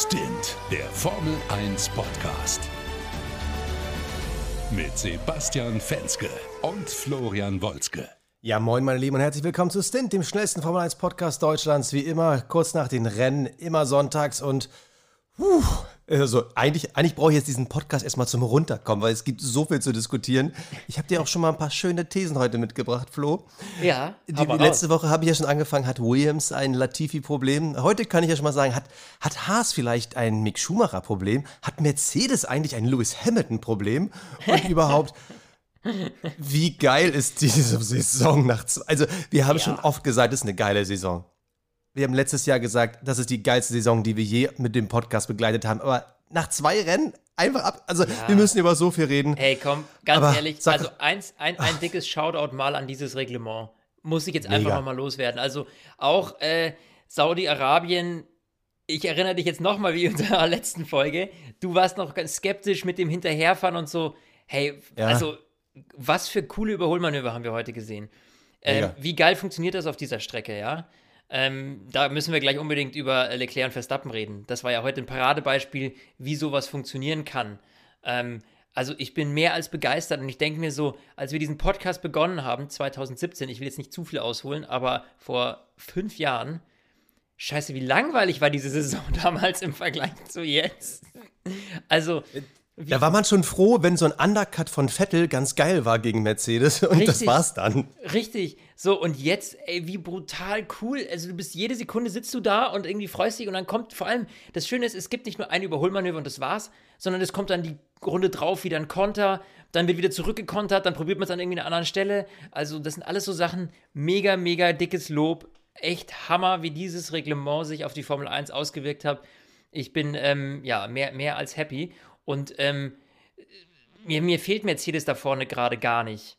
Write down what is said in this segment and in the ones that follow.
Stint, der Formel 1 Podcast. Mit Sebastian Fenske und Florian Wolzke. Ja, moin, meine Lieben, und herzlich willkommen zu Stint, dem schnellsten Formel 1 Podcast Deutschlands. Wie immer, kurz nach den Rennen, immer sonntags und puh, also eigentlich, eigentlich brauche ich jetzt diesen Podcast erstmal zum Runterkommen, weil es gibt so viel zu diskutieren. Ich habe dir auch schon mal ein paar schöne Thesen heute mitgebracht, Flo. Ja. Die, die letzte Woche habe ich ja schon angefangen, hat Williams ein Latifi-Problem. Heute kann ich ja schon mal sagen, hat, hat Haas vielleicht ein Mick Schumacher-Problem? Hat Mercedes eigentlich ein Lewis Hamilton-Problem? Und überhaupt, wie geil ist diese Saison nach zwei? Also, wir haben Ja. schon oft gesagt, es ist eine geile Saison. Wir haben letztes Jahr gesagt, das ist die geilste Saison, die wir je mit dem Podcast begleitet haben. Aber nach zwei Rennen einfach ab. Also, wir müssen über so viel reden. Hey, komm, ganz Aber ehrlich, sag- also eins, ein, ein dickes Shoutout mal an dieses Reglement. Muss ich jetzt einfach nochmal loswerden. Also auch äh, Saudi-Arabien, ich erinnere dich jetzt nochmal wie in unserer letzten Folge, du warst noch ganz skeptisch mit dem Hinterherfahren und so. Hey, Ja. also was für coole Überholmanöver haben wir heute gesehen. Mega. wie geil funktioniert das auf dieser Strecke, ja? Ähm, da müssen wir gleich unbedingt über Leclerc und Verstappen reden. Das war ja heute ein Paradebeispiel, wie sowas funktionieren kann. Ähm, also ich bin mehr als begeistert und ich denke mir so, als wir diesen Podcast begonnen haben, 2017, ich will jetzt nicht zu viel ausholen, aber vor fünf Jahren, scheiße, wie langweilig war diese Saison damals im Vergleich zu jetzt. Also, wie, Da war man schon froh, wenn so ein Undercut von Vettel ganz geil war gegen Mercedes und das Richtig. war's dann. Richtig. So, und jetzt, ey, wie brutal cool. Also, du bist jede Sekunde sitzt du da und irgendwie freust dich und dann kommt vor allem, das Schöne ist, es gibt nicht nur ein Überholmanöver und das war's, sondern es kommt dann die Runde drauf wieder ein Konter, dann wird wieder zurückgekontert, dann probiert man es an irgendwie einer anderen Stelle. Also, das sind alles so Sachen, mega, mega dickes Lob. Echt Hammer, wie dieses Reglement sich auf die Formel 1 ausgewirkt hat. Ich bin, ähm, ja, mehr, mehr als happy. Und, ähm, mir, mir fehlt Mercedes da vorne gerade gar nicht.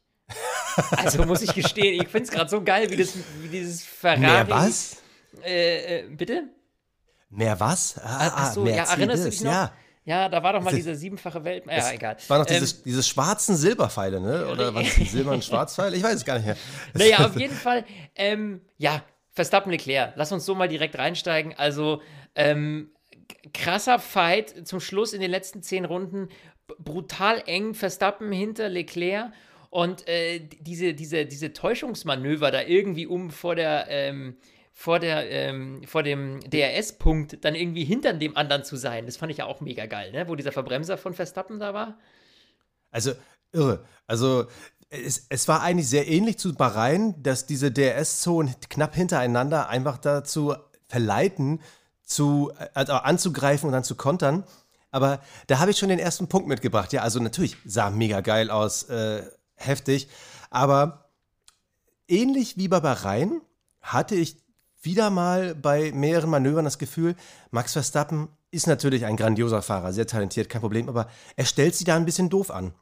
Also muss ich gestehen, ich finde es gerade so geil, wie, das, wie dieses Ferrari. Mehr was? Äh, äh, bitte? Mehr was? Ah, Ach so, ja, Mercedes, erinnerst du dich noch? Ja. Ja, da war doch mal dieser siebenfache Welt. Ja, egal. Waren noch Ähm, dieses, diese schwarzen Silberpfeile, ne? Oder was? Die silbernen Schwarzpfeile? Ich weiß es gar nicht mehr. Naja, auf jeden Fall, ähm, ja, Verstappen Leclerc. Lass uns so mal direkt reinsteigen. Also, ähm, krasser Fight zum Schluss in den letzten zehn Runden. Brutal eng, Verstappen hinter Leclerc. Und äh, diese, diese, diese Täuschungsmanöver da irgendwie um vor der, ähm, vor der, ähm, vor dem DRS-Punkt dann irgendwie hinter dem anderen zu sein, das fand ich ja auch mega geil, ne? Wo dieser Verbremser von Verstappen da war. Also, irre. Also, es, es war eigentlich sehr ähnlich zu Bahrain, dass diese DRS-Zonen knapp hintereinander einfach dazu verleiten, zu, also anzugreifen und dann zu kontern. Aber da habe ich schon den ersten Punkt mitgebracht. Ja, also natürlich sah mega geil aus, äh, heftig. Aber ähnlich wie bei Bahrain hatte ich wieder mal bei mehreren Manövern das Gefühl, Max Verstappen ist natürlich ein grandioser Fahrer, sehr talentiert, kein Problem, aber er stellt sie da ein bisschen doof an.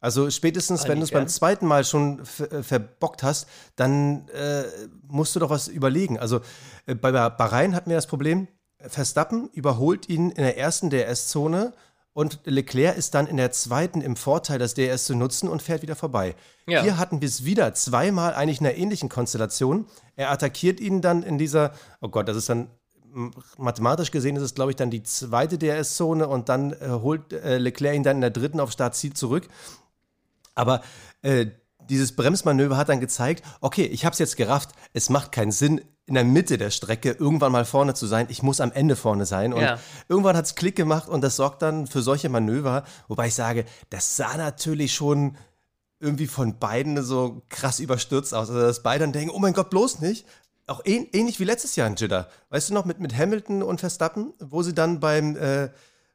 Also spätestens, wenn du es beim zweiten Mal schon äh, verbockt hast, dann äh, musst du doch was überlegen. Also äh, bei Bah- Bahrain hatten wir das Problem, Verstappen überholt ihn in der ersten DRS-Zone und Leclerc ist dann in der zweiten im Vorteil, das DRS zu nutzen und fährt wieder vorbei. Ja. Hier hatten wir es wieder zweimal eigentlich in einer ähnlichen Konstellation. Er attackiert ihn dann in dieser, oh Gott, das ist dann mathematisch gesehen ist es, glaube ich, dann die zweite DRS-Zone und dann äh, holt äh, Leclerc ihn dann in der dritten auf Startziel zurück. Aber äh, dieses Bremsmanöver hat dann gezeigt, okay, ich habe es jetzt gerafft, es macht keinen Sinn, in der Mitte der Strecke irgendwann mal vorne zu sein. Ich muss am Ende vorne sein. Und Ja. irgendwann hat es Klick gemacht und das sorgt dann für solche Manöver. Wobei ich sage, das sah natürlich schon irgendwie von beiden so krass überstürzt aus. Also, dass beide dann denken, oh mein Gott, bloß nicht. Auch ähn ähnlich wie letztes Jahr in Jeddah. Weißt du noch, mit, mit Hamilton und Verstappen, wo sie dann beim, äh,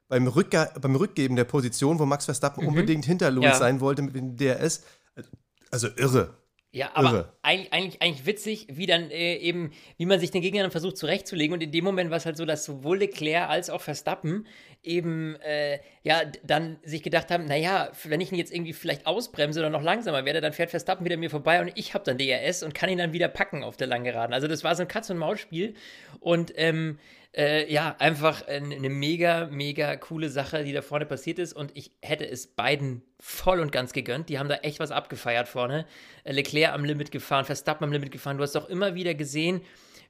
beim, Rückge beim Rückgeben der Position, wo Max Verstappen unbedingt hinter Lewis Ja. sein wollte mit dem DRS. Also irre. Ja, aber Irre. eigentlich, eigentlich, eigentlich witzig, wie dann äh, eben, wie man sich den Gegner dann versucht zurechtzulegen. Und in dem Moment war es halt so, dass sowohl Leclerc als auch Verstappen eben, äh, ja, dann sich gedacht haben, naja, wenn ich ihn jetzt irgendwie vielleicht ausbremse oder noch langsamer werde, dann fährt Verstappen wieder mir vorbei und ich habe dann DRS und kann ihn dann wieder packen auf der Langgeraden. Also das war so ein Katz-und-Maus-Spiel. Und ähm, äh, ja, einfach eine mega, mega coole Sache, die da vorne passiert ist. Und ich hätte es beiden voll und ganz gegönnt. Die haben da echt was abgefeiert vorne. Äh, Leclerc am Limit gefahren, Verstappen am Limit gefahren. Du hast auch immer wieder gesehen,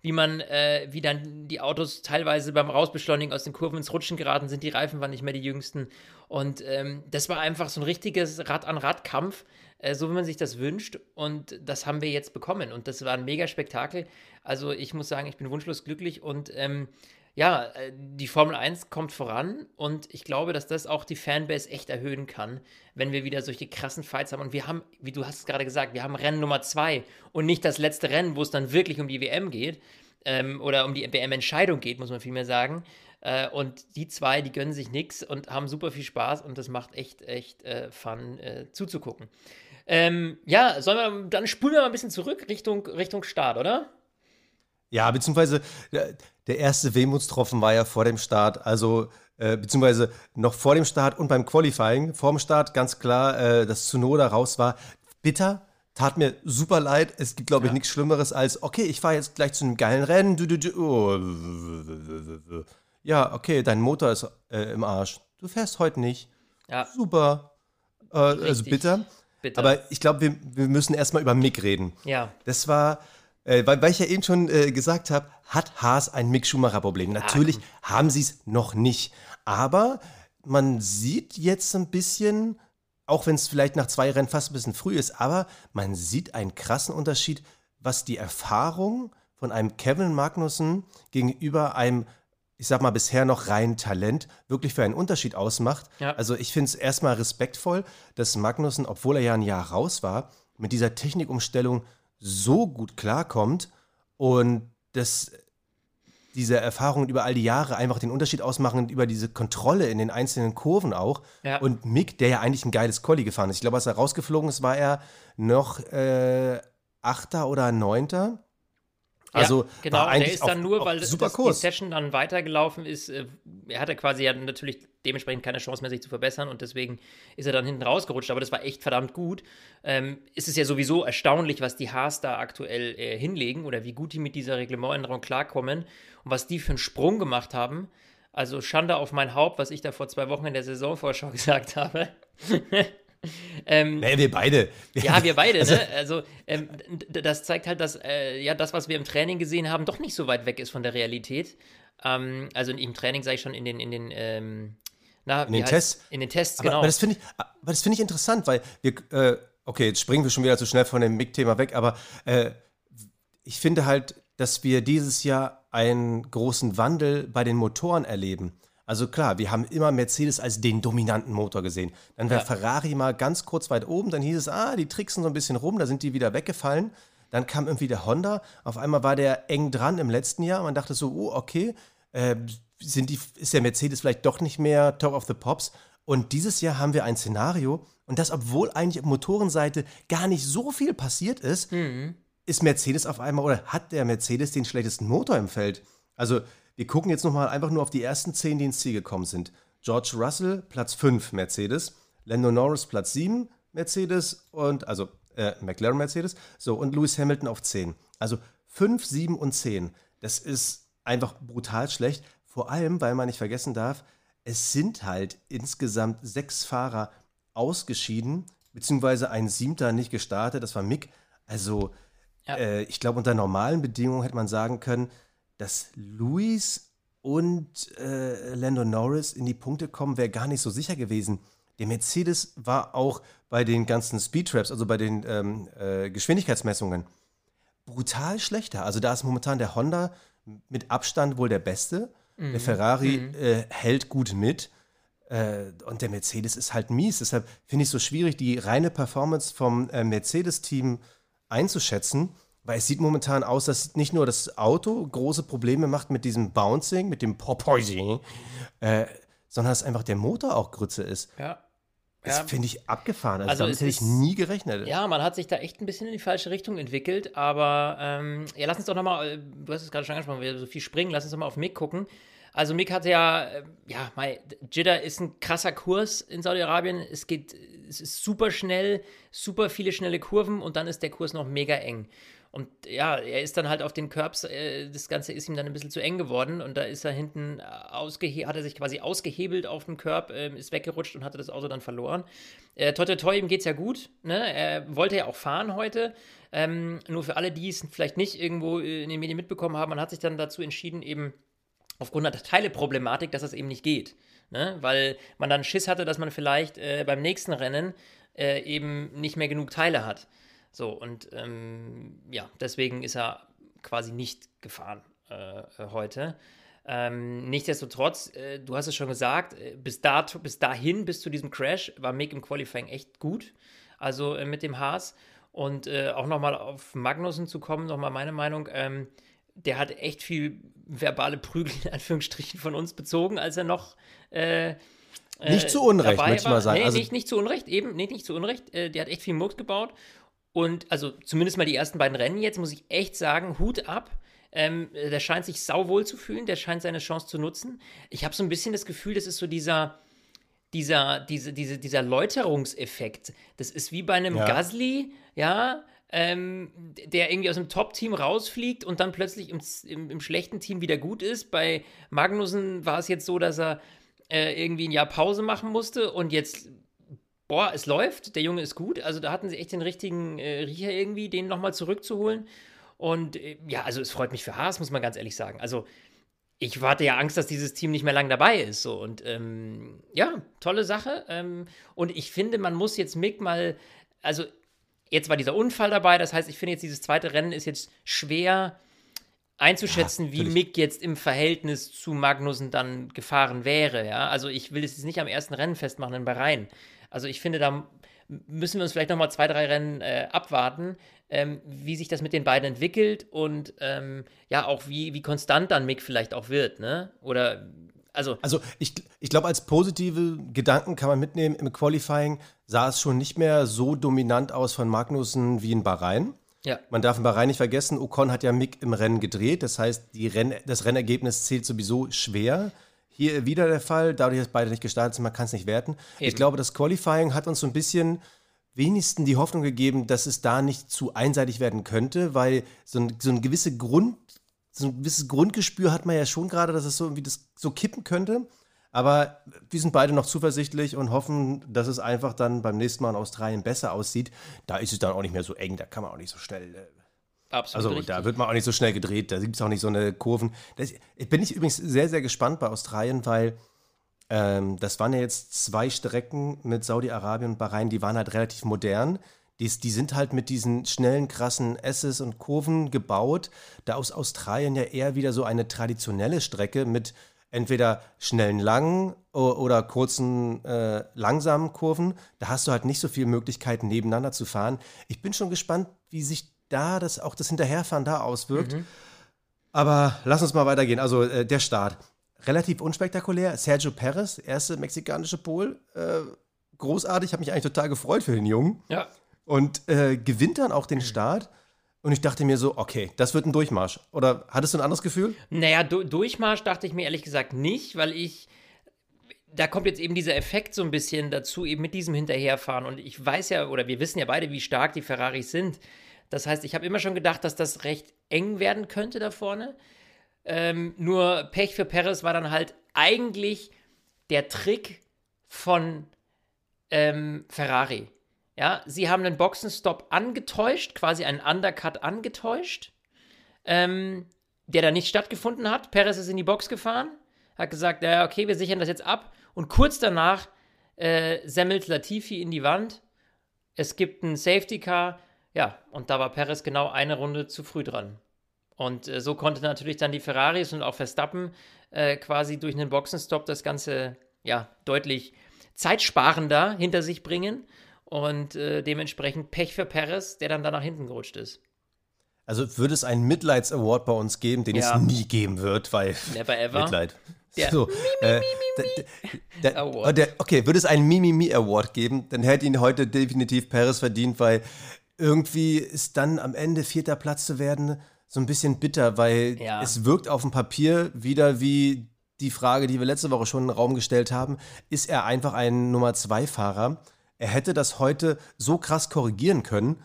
wie man, äh, wie dann die Autos teilweise beim Rausbeschleunigen aus den Kurven ins Rutschen geraten sind, die Reifen waren nicht mehr die jüngsten. Und ähm, das war einfach so ein richtiges Rad-an-Rad-Kampf, äh, so wie man sich das wünscht. Und das haben wir jetzt bekommen. Und das war ein mega Spektakel. Also ich muss sagen, ich bin wunschlos glücklich und ähm, ja, äh, die Formel 1 kommt voran und ich glaube, dass das auch die Fanbase echt erhöhen kann, wenn wir wieder solche krassen Fights haben. Und wir haben, wie du hast es gerade gesagt, wir haben Rennen Nummer 2 und nicht das letzte Rennen, wo es dann wirklich um die WM geht ähm, oder um die WM-Entscheidung geht, muss man vielmehr sagen. Äh, und die zwei, die gönnen sich nichts und haben super viel Spaß und das macht echt, echt äh, Fun äh, zuzugucken. Ähm, ja, sollen wir, dann spulen wir mal ein bisschen zurück Richtung, Richtung Start, oder? Ja, beziehungsweise der, der erste Wehmutstropfen war ja vor dem Start, also äh, beziehungsweise noch vor dem Start und beim Qualifying. Vor dem Start ganz klar, äh, dass Tsunoda raus war. Bitter, tat mir super leid. Es gibt, glaube ich, ja. nichts Schlimmeres als, okay, ich fahre jetzt gleich zu einem geilen Rennen. Du, du, du, oh. Ja, okay, dein Motor ist äh, im Arsch. Du fährst heute nicht. Ja. Super. Äh, also bitter. bitter. Aber ich glaube, wir, wir müssen erstmal über Mick reden. Ja. Das war äh, weil, weil, ich ja eben schon äh, gesagt habe, hat Haas ein Mick Schumacher-Problem. Natürlich ah, haben sie es noch nicht. Aber man sieht jetzt ein bisschen, auch wenn es vielleicht nach zwei Rennen fast ein bisschen früh ist, aber man sieht einen krassen Unterschied, was die Erfahrung von einem Kevin Magnussen gegenüber einem, ich sag mal, bisher noch reinen Talent wirklich für einen Unterschied ausmacht. Ja. Also ich finde es erstmal respektvoll, dass Magnussen, obwohl er ja ein Jahr raus war, mit dieser Technikumstellung so gut klarkommt und dass diese Erfahrungen über all die Jahre einfach den Unterschied ausmachen über diese Kontrolle in den einzelnen Kurven auch. Ja. Und Mick, der ja eigentlich ein geiles Collie gefahren ist. Ich glaube, als er rausgeflogen ist, war er noch äh, Achter oder Neunter. Also ja, genau, der ist dann nur, weil super das, die Session dann weitergelaufen ist. Er hatte quasi ja natürlich dementsprechend keine Chance mehr, sich zu verbessern und deswegen ist er dann hinten rausgerutscht. Aber das war echt verdammt gut. Ähm, ist es ja sowieso erstaunlich, was die Haas da aktuell äh, hinlegen oder wie gut die mit dieser Reglementänderung klarkommen und was die für einen Sprung gemacht haben. Also Schande auf mein Haupt, was ich da vor zwei Wochen in der Saisonvorschau gesagt habe. ähm, nee, wir beide. Ja, wir beide, also, ne? Also, ähm, das zeigt halt, dass äh, ja das, was wir im Training gesehen haben, doch nicht so weit weg ist von der Realität. Ähm, also im Training sage ich schon in den, in den, ähm, na, in den Tests. In den Tests, aber, genau. Aber das finde ich, find ich interessant, weil wir, äh, okay, jetzt springen wir schon wieder zu schnell von dem MIG-Thema weg, aber äh, ich finde halt, dass wir dieses Jahr einen großen Wandel bei den Motoren erleben. Also klar, wir haben immer Mercedes als den dominanten Motor gesehen. Dann war ja. Ferrari mal ganz kurz weit oben, dann hieß es, ah, die tricksen so ein bisschen rum, da sind die wieder weggefallen. Dann kam irgendwie der Honda, auf einmal war der eng dran im letzten Jahr. Man dachte so, oh, okay, äh, sind die, ist der Mercedes vielleicht doch nicht mehr Top of the Pops. Und dieses Jahr haben wir ein Szenario, und das, obwohl eigentlich auf Motorenseite gar nicht so viel passiert ist, mhm. ist Mercedes auf einmal oder hat der Mercedes den schlechtesten Motor im Feld. Also wir gucken jetzt nochmal einfach nur auf die ersten zehn, die ins Ziel gekommen sind. George Russell, Platz 5, Mercedes. Lando Norris, Platz 7, Mercedes. Und, also, äh, McLaren Mercedes. So, und Lewis Hamilton auf 10. Also 5, 7 und 10. Das ist einfach brutal schlecht. Vor allem, weil man nicht vergessen darf, es sind halt insgesamt sechs Fahrer ausgeschieden, beziehungsweise ein siebter nicht gestartet, das war Mick. Also, ja. äh, ich glaube, unter normalen Bedingungen hätte man sagen können, dass Luis und äh, Lando Norris in die Punkte kommen, wäre gar nicht so sicher gewesen. Der Mercedes war auch bei den ganzen Speedtraps, also bei den ähm, äh, Geschwindigkeitsmessungen, brutal schlechter. Also da ist momentan der Honda mit Abstand wohl der beste. Mhm. Der Ferrari mhm. äh, hält gut mit. Äh, und der Mercedes ist halt mies. Deshalb finde ich es so schwierig, die reine Performance vom äh, Mercedes-Team einzuschätzen. Weil es sieht momentan aus, dass nicht nur das Auto große Probleme macht mit diesem Bouncing, mit dem Porpoising, äh, sondern dass einfach der Motor auch Grütze ist. Ja. Das ja. finde ich abgefahren. Also, also damit hätte ich nie gerechnet. Ja, man hat sich da echt ein bisschen in die falsche Richtung entwickelt. Aber ähm, ja, lass uns doch nochmal, äh, du hast es gerade schon angesprochen, wir so viel springen, lass uns doch mal auf Mick gucken. Also Mick hatte ja, äh, ja, mein, Jeddah ist ein krasser Kurs in Saudi-Arabien. Es geht, es ist super schnell, super viele schnelle Kurven und dann ist der Kurs noch mega eng. Und ja, er ist dann halt auf den Curbs, äh, das Ganze ist ihm dann ein bisschen zu eng geworden und da ist er hinten ausgehe hat er sich quasi ausgehebelt auf dem Curb, äh, ist weggerutscht und hatte das Auto dann verloren. Äh, toi, toi, toi, ihm geht's ja gut, ne? Er wollte ja auch fahren heute. Ähm, nur für alle, die es vielleicht nicht irgendwo in den Medien mitbekommen haben, man hat sich dann dazu entschieden, eben aufgrund der Teileproblematik, dass das eben nicht geht. Ne? Weil man dann Schiss hatte, dass man vielleicht äh, beim nächsten Rennen äh, eben nicht mehr genug Teile hat. So, und ähm, ja, deswegen ist er quasi nicht gefahren äh, heute. Ähm, nichtsdestotrotz, äh, du hast es schon gesagt, äh, bis, dato, bis dahin, bis zu diesem Crash, war Mick im Qualifying echt gut. Also äh, mit dem Haas. Und äh, auch nochmal auf Magnussen zu kommen, nochmal meine Meinung. Ähm, der hat echt viel verbale Prügel in Anführungsstrichen von uns bezogen, als er noch. Äh, nicht zu Unrecht, möchte ich mal sagen. Nee, also, nicht, nicht zu Unrecht, eben, nee, nicht zu Unrecht. Äh, der hat echt viel Murks gebaut. Und also zumindest mal die ersten beiden Rennen jetzt, muss ich echt sagen, Hut ab. Ähm, der scheint sich sauwohl zu fühlen, der scheint seine Chance zu nutzen. Ich habe so ein bisschen das Gefühl, das ist so dieser, dieser, diese, diese, dieser Läuterungseffekt. Das ist wie bei einem ja. Gasly, ja, ähm, der irgendwie aus dem Top-Team rausfliegt und dann plötzlich im, im, im, schlechten Team wieder gut ist. Bei Magnussen war es jetzt so, dass er äh, irgendwie ein Jahr Pause machen musste und jetzt boah, es läuft, der Junge ist gut. Also da hatten sie echt den richtigen äh, Riecher irgendwie, den nochmal zurückzuholen. Und äh, ja, also es freut mich für Haas, muss man ganz ehrlich sagen. Also ich hatte ja Angst, dass dieses Team nicht mehr lang dabei ist. So. Und ähm, ja, tolle Sache. Ähm, und ich finde, man muss jetzt Mick mal, also jetzt war dieser Unfall dabei, das heißt, ich finde jetzt dieses zweite Rennen ist jetzt schwer einzuschätzen, ja, wie Mick jetzt im Verhältnis zu Magnussen dann gefahren wäre. Ja? Also ich will es jetzt nicht am ersten Rennen festmachen in Bahrain. Also ich finde, da müssen wir uns vielleicht nochmal zwei, drei Rennen äh, abwarten, ähm, wie sich das mit den beiden entwickelt und ähm, ja, auch wie, wie konstant dann Mick vielleicht auch wird, ne? Oder also. Also ich, ich glaube, als positive Gedanken kann man mitnehmen, im Qualifying sah es schon nicht mehr so dominant aus von Magnussen wie in Bahrain. Ja. Man darf in Bahrain nicht vergessen, Ocon hat ja Mick im Rennen gedreht. Das heißt, die Renn das Rennergebnis zählt sowieso schwer. Hier wieder der Fall, dadurch, dass beide nicht gestartet sind, man kann es nicht werten. Eben. Ich glaube, das Qualifying hat uns so ein bisschen wenigstens die Hoffnung gegeben, dass es da nicht zu einseitig werden könnte, weil so ein, so ein gewisse Grund, so ein gewisses Grundgespür hat man ja schon gerade, dass es so irgendwie das so kippen könnte. Aber wir sind beide noch zuversichtlich und hoffen, dass es einfach dann beim nächsten Mal in Australien besser aussieht. Da ist es dann auch nicht mehr so eng, da kann man auch nicht so schnell äh, Absolut. Also richtig. da wird man auch nicht so schnell gedreht, da gibt es auch nicht so eine Kurven. Das, bin ich übrigens sehr, sehr gespannt bei Australien, weil ähm, das waren ja jetzt zwei Strecken mit Saudi-Arabien und Bahrain, die waren halt relativ modern. Die, die sind halt mit diesen schnellen, krassen S's und Kurven gebaut. Da aus Australien ja eher wieder so eine traditionelle Strecke mit entweder schnellen langen oder kurzen äh, langsamen Kurven. Da hast du halt nicht so viele Möglichkeiten nebeneinander zu fahren. Ich bin schon gespannt, wie sich da das auch das Hinterherfahren da auswirkt. Mhm. Aber lass uns mal weitergehen. Also äh, der Start. Relativ unspektakulär. Sergio Perez, erste mexikanische Pol. Äh, großartig. Ich habe mich eigentlich total gefreut für den Jungen. Ja. Und äh, gewinnt dann auch den Start. Und ich dachte mir so, okay, das wird ein Durchmarsch. Oder hattest du ein anderes Gefühl? Naja, du Durchmarsch dachte ich mir ehrlich gesagt nicht, weil ich da kommt jetzt eben dieser Effekt so ein bisschen dazu, eben mit diesem Hinterherfahren. Und ich weiß ja, oder wir wissen ja beide, wie stark die Ferraris sind. Das heißt, ich habe immer schon gedacht, dass das recht eng werden könnte da vorne. Ähm, nur Pech für Perez war dann halt eigentlich der Trick von ähm, Ferrari. Ja, sie haben den Boxenstopp angetäuscht, quasi einen Undercut angetäuscht, ähm, der da nicht stattgefunden hat. Perez ist in die Box gefahren, hat gesagt, ja, okay, wir sichern das jetzt ab. Und kurz danach äh, semmelt Latifi in die Wand. Es gibt einen Safety Car ja, und da war Perez genau eine Runde zu früh dran. Und äh, so konnte natürlich dann die Ferraris und auch Verstappen äh, quasi durch einen Boxenstopp das Ganze ja deutlich zeitsparender hinter sich bringen und äh, dementsprechend Pech für Perez, der dann da nach hinten gerutscht ist. Also würde es einen Mitleids Award bei uns geben, den ja. es nie geben wird, weil Never ever. Mitleid. Der so, äh, der, oh, der, okay, würde es einen Mimimi Award geben, dann hätte ihn heute definitiv Perez verdient, weil irgendwie ist dann am Ende vierter Platz zu werden so ein bisschen bitter, weil ja. es wirkt auf dem Papier wieder wie die Frage, die wir letzte Woche schon in den Raum gestellt haben. Ist er einfach ein Nummer zwei Fahrer? Er hätte das heute so krass korrigieren können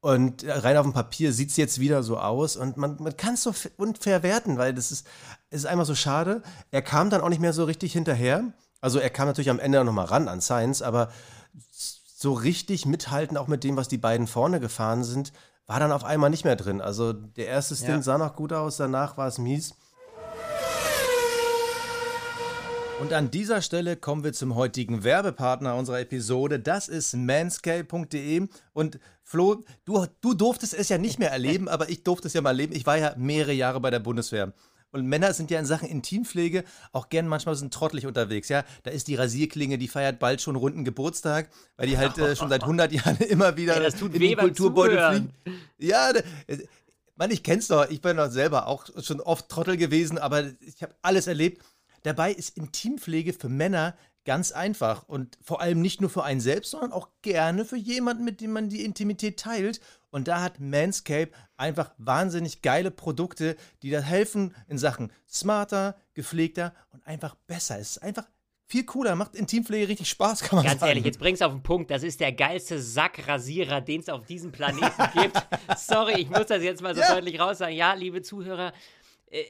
Und rein auf dem Papier sieht es jetzt wieder so aus und man, man kann es so unfair werten, weil das ist, ist einfach so schade. Er kam dann auch nicht mehr so richtig hinterher. Also er kam natürlich am Ende noch mal ran an Science, aber so richtig mithalten, auch mit dem, was die beiden vorne gefahren sind, war dann auf einmal nicht mehr drin. Also der erste Stint ja. sah noch gut aus, danach war es mies. Und an dieser Stelle kommen wir zum heutigen Werbepartner unserer Episode. Das ist manscale.de. Und Flo, du, du durftest es ja nicht mehr erleben, aber ich durfte es ja mal erleben. Ich war ja mehrere Jahre bei der Bundeswehr. Und Männer sind ja in Sachen Intimpflege auch gern manchmal so trottelig unterwegs. Ja, da ist die Rasierklinge, die feiert bald schon runden Geburtstag, weil die halt äh, schon seit 100 Jahren immer wieder ja, in den Kulturbeutel fliegen. Ja, äh, Mann, ich kenn's doch. Ich bin doch selber auch schon oft Trottel gewesen, aber ich habe alles erlebt. Dabei ist Intimpflege für Männer ganz einfach und vor allem nicht nur für einen selbst, sondern auch gerne für jemanden, mit dem man die Intimität teilt. Und da hat Manscape einfach wahnsinnig geile Produkte, die da helfen in Sachen smarter, gepflegter und einfach besser. Es ist einfach viel cooler, macht Intimpflege richtig Spaß, kann man Ganz sagen. ehrlich, jetzt bring's auf den Punkt. Das ist der geilste Sackrasierer, den es auf diesem Planeten gibt. Sorry, ich muss das jetzt mal so ja. deutlich raus sagen. Ja, liebe Zuhörer, äh,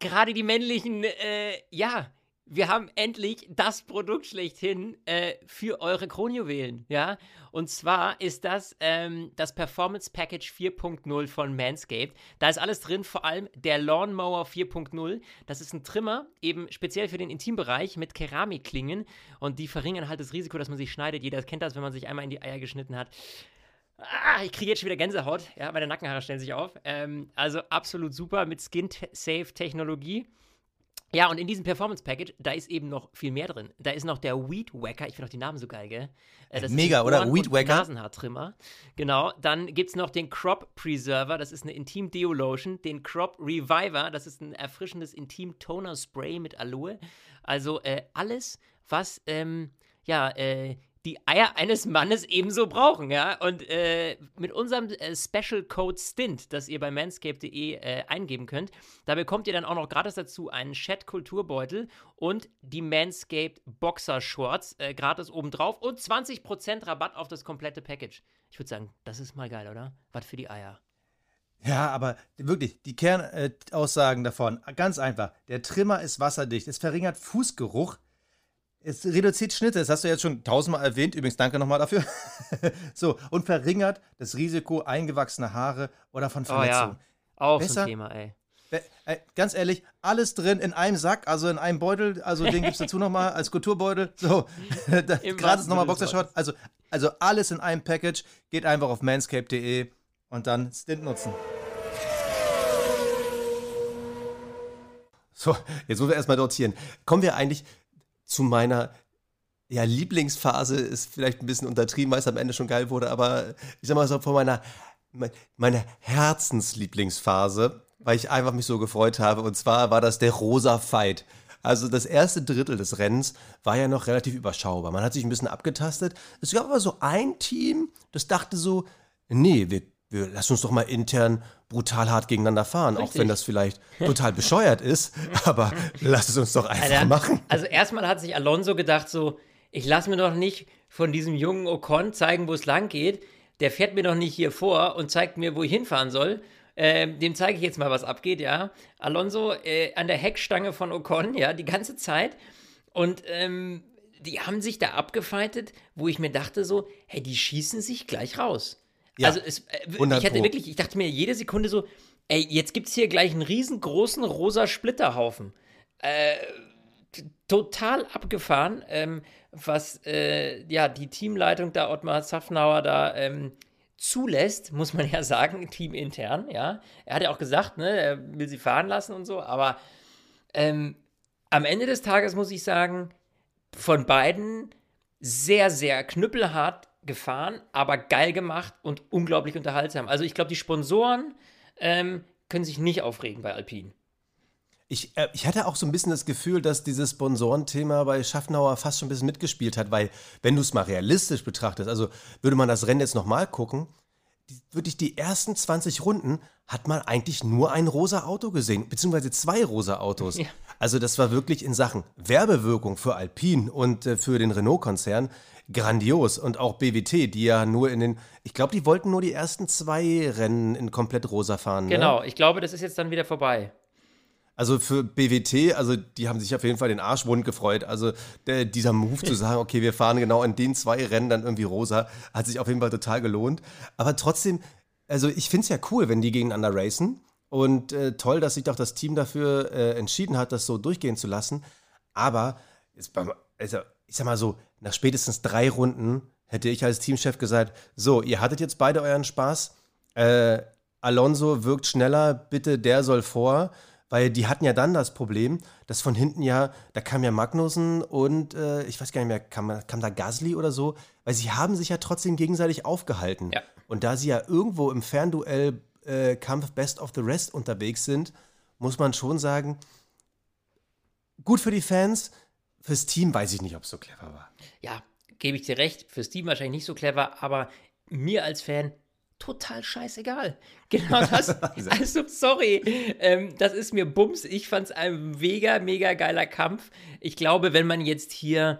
gerade die männlichen, äh, ja, wir haben endlich das Produkt schlechthin äh, für eure Kronjuwelen, ja. Und zwar ist das ähm, das Performance Package 4.0 von Manscaped. Da ist alles drin, vor allem der Lawnmower 4.0. Das ist ein Trimmer, eben speziell für den Intimbereich mit Keramikklingen. Und die verringern halt das Risiko, dass man sich schneidet. Jeder kennt das, wenn man sich einmal in die Eier geschnitten hat. Ah, ich kriege jetzt schon wieder Gänsehaut. Ja, meine Nackenhaare stellen sich auf. Ähm, also absolut super mit Skin-Safe-Technologie. Ja, und in diesem Performance Package, da ist eben noch viel mehr drin. Da ist noch der Weed Wacker. Ich finde auch die Namen so geil, gell? Äh, Mega, oder? Weed Wacker. Nasenhaartrimmer. Genau. Dann gibt es noch den Crop Preserver. Das ist eine Intim Deo Lotion. Den Crop Reviver. Das ist ein erfrischendes Intim Toner Spray mit Aloe. Also äh, alles, was ähm, ja, äh, die Eier eines Mannes ebenso brauchen, ja. Und äh, mit unserem äh, Special Code Stint, das ihr bei manscape.de äh, eingeben könnt, da bekommt ihr dann auch noch gratis dazu einen Chat-Kulturbeutel und die Manscaped Boxer Shorts äh, gratis obendrauf und 20% Rabatt auf das komplette Package. Ich würde sagen, das ist mal geil, oder? Was für die Eier. Ja, aber wirklich, die Kernaussagen davon, ganz einfach. Der Trimmer ist wasserdicht, es verringert Fußgeruch, es reduziert Schnitte, das hast du jetzt schon tausendmal erwähnt, übrigens danke nochmal dafür. so, und verringert das Risiko eingewachsener Haare oder von Verletzungen. Oh ja, auch Besser, so ein Thema, ey. Äh, ganz ehrlich, alles drin in einem Sack, also in einem Beutel, also den gibt es dazu nochmal als Kulturbeutel. So, gratis nochmal Boxershot. Also, also alles in einem Package. Geht einfach auf manscape.de und dann Stint nutzen. So, jetzt müssen wir erstmal dotieren. Kommen wir eigentlich zu meiner ja, Lieblingsphase ist vielleicht ein bisschen untertrieben, weil es am Ende schon geil wurde, aber ich sag mal so, von meiner, meiner Herzenslieblingsphase, weil ich einfach mich so gefreut habe. Und zwar war das der Rosa Fight. Also das erste Drittel des Rennens war ja noch relativ überschaubar. Man hat sich ein bisschen abgetastet. Es gab aber so ein Team, das dachte so, nee, wir wir lassen uns doch mal intern brutal hart gegeneinander fahren, Richtig. auch wenn das vielleicht total bescheuert ist, aber lass es uns doch einfach Alter, machen. Also erstmal hat sich Alonso gedacht so, ich lasse mir doch nicht von diesem jungen Ocon zeigen, wo es lang geht. Der fährt mir doch nicht hier vor und zeigt mir, wo ich hinfahren soll. Ähm, dem zeige ich jetzt mal, was abgeht, ja. Alonso äh, an der Heckstange von Ocon, ja, die ganze Zeit. Und ähm, die haben sich da abgefeitet, wo ich mir dachte so, hey, die schießen sich gleich raus. Ja, also es, äh, ich hatte wirklich, ich dachte mir jede Sekunde so, ey, jetzt gibt es hier gleich einen riesengroßen rosa Splitterhaufen. Äh, total abgefahren, ähm, was äh, ja die Teamleitung da, Ottmar Zaffnauer, da ähm, zulässt, muss man ja sagen, teamintern, ja. Er hat ja auch gesagt, ne, er will sie fahren lassen und so, aber ähm, am Ende des Tages muss ich sagen, von beiden sehr, sehr knüppelhart gefahren, aber geil gemacht und unglaublich unterhaltsam. Also ich glaube, die Sponsoren ähm, können sich nicht aufregen bei Alpine. Ich, äh, ich hatte auch so ein bisschen das Gefühl, dass dieses Sponsorenthema bei Schaffnauer fast schon ein bisschen mitgespielt hat, weil, wenn du es mal realistisch betrachtest, also würde man das Rennen jetzt nochmal gucken, die, wirklich die ersten 20 Runden hat man eigentlich nur ein rosa Auto gesehen, beziehungsweise zwei rosa Autos. Ja. Also das war wirklich in Sachen Werbewirkung für Alpine und äh, für den Renault-Konzern grandios. Und auch BWT, die ja nur in den, ich glaube, die wollten nur die ersten zwei Rennen in komplett rosa fahren. Ne? Genau, ich glaube, das ist jetzt dann wieder vorbei. Also für BWT, also die haben sich auf jeden Fall den Arschwund gefreut. Also der, dieser Move zu sagen, okay, wir fahren genau in den zwei Rennen dann irgendwie rosa, hat sich auf jeden Fall total gelohnt. Aber trotzdem, also ich finde es ja cool, wenn die gegeneinander racen. Und äh, toll, dass sich doch das Team dafür äh, entschieden hat, das so durchgehen zu lassen. Aber beim, also, ich sag mal so, nach spätestens drei Runden hätte ich als Teamchef gesagt: So, ihr hattet jetzt beide euren Spaß. Äh, Alonso wirkt schneller, bitte, der soll vor. Weil die hatten ja dann das Problem, dass von hinten ja, da kam ja Magnussen und äh, ich weiß gar nicht mehr, kam, kam da Gasly oder so, weil sie haben sich ja trotzdem gegenseitig aufgehalten. Ja. Und da sie ja irgendwo im Fernduell äh, Kampf Best of the Rest unterwegs sind, muss man schon sagen, gut für die Fans, fürs Team weiß ich nicht, ob es so clever war. Ja, gebe ich dir recht, fürs Team wahrscheinlich nicht so clever, aber mir als Fan total scheißegal. Genau das. also, sorry. Ähm, das ist mir Bums. Ich fand es ein mega, mega geiler Kampf. Ich glaube, wenn man jetzt hier.